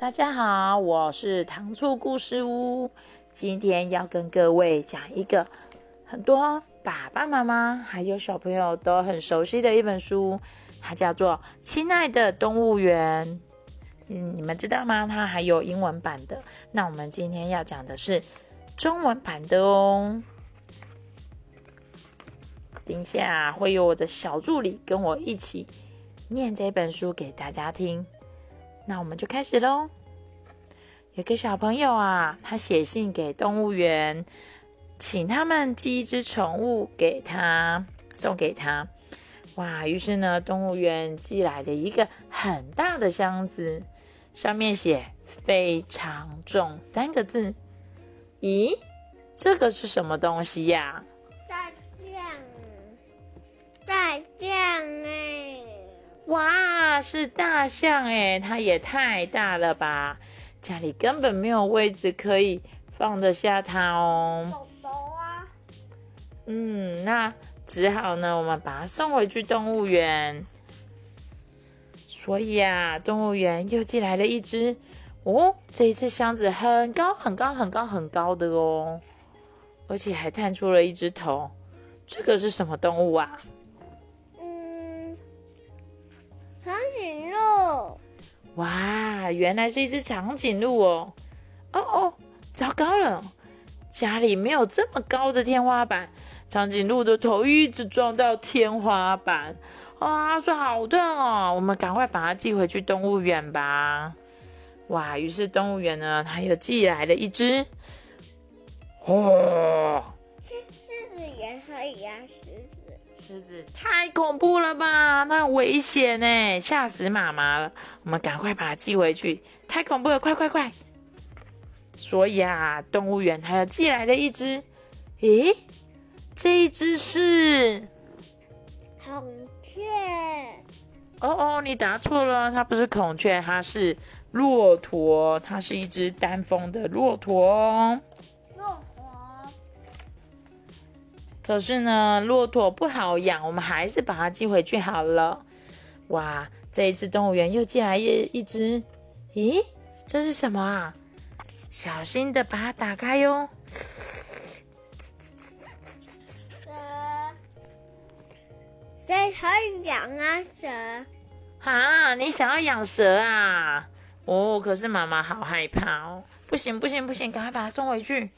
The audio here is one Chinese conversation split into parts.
大家好，我是糖醋故事屋，今天要跟各位讲一个很多爸爸妈妈还有小朋友都很熟悉的一本书，它叫做《亲爱的动物园》。嗯，你们知道吗？它还有英文版的。那我们今天要讲的是中文版的哦。等一下会有我的小助理跟我一起念这本书给大家听。那我们就开始喽。有个小朋友啊，他写信给动物园，请他们寄一只宠物给他，送给他。哇！于是呢，动物园寄来了一个很大的箱子，上面写“非常重”三个字。咦，这个是什么东西呀？大象，大象哎。哇，是大象哎，它也太大了吧！家里根本没有位置可以放得下它哦。嗯，那只好呢，我们把它送回去动物园。所以啊，动物园又寄来了一只哦，这一次箱子很高很高很高很高的哦，而且还探出了一只头。这个是什么动物啊？哇，原来是一只长颈鹿哦！哦哦，糟糕了，家里没有这么高的天花板，长颈鹿的头一直撞到天花板，啊，说好痛哦！我们赶快把它寄回去动物园吧。哇，于是动物园呢，它又寄来了一只，哦，狮狮子也可以呀，狮子。狮子太恐怖了吧，那危险呢，吓死妈妈了。我们赶快把它寄回去，太恐怖了，快快快！所以啊，动物园它又寄来了一只，诶，这一只是孔雀。哦哦，你答错了，它不是孔雀，它是骆驼，它是一只单峰的骆驼。可是呢，骆驼不好养，我们还是把它寄回去好了。哇，这一次动物园又寄来一一只，咦，这是什么啊？小心的把它打开哟。蛇，谁可以养啊？蛇？啊，你想要养蛇啊？哦，可是妈妈好害怕哦。不行不行不行，赶快把它送回去。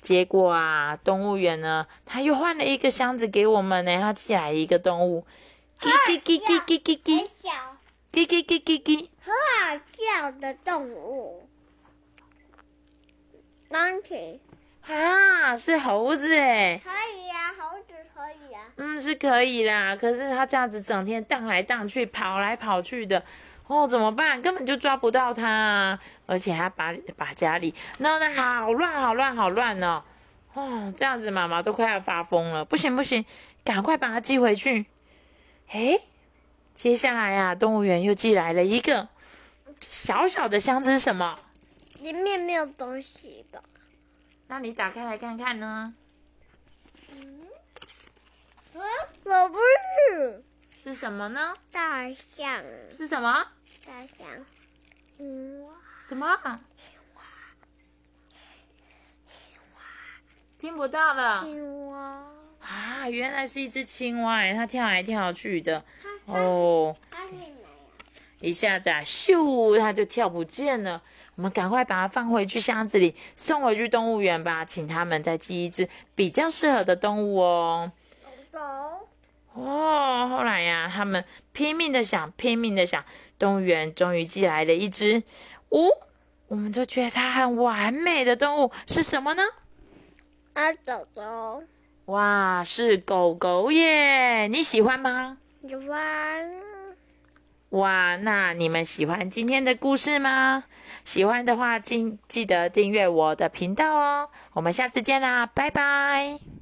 结果啊，动物园呢，他又换了一个箱子给我们呢。他寄来一个动物，叽叽叽叽叽叽叽，叽叽叽叽叽，很好笑的动物，monkey 啊，是猴子哎，可以呀，猴子可以呀，嗯，是可以啦。可是它这样子整天荡来荡去，跑来跑去的。哦，怎么办？根本就抓不到它，而且还把把家里弄得好乱，好乱，好乱哦！哦，这样子妈妈都快要发疯了。不行不行，赶快把它寄回去。诶，接下来呀，动物园又寄来了一个小小的箱子，什么？里面没有东西吧？那你打开来看看呢？嗯，我不是。是什么呢？大象。是什么？大象，青蛙，什么？青蛙，青蛙，听不到了。青蛙啊，原来是一只青蛙，它跳来跳去的。哦，一下子啊，咻，它就跳不见了。我们赶快把它放回去箱子里，送回去动物园吧，请他们再寄一只比较适合的动物哦。狗。哦，后来呀，他们拼命的想，拼命的想，动物园终于寄来了一只，哦，我们都觉得它很完美的动物是什么呢？啊，狗狗。哇，是狗狗耶！你喜欢吗？喜欢。哇，那你们喜欢今天的故事吗？喜欢的话，记记得订阅我的频道哦。我们下次见啦，拜拜。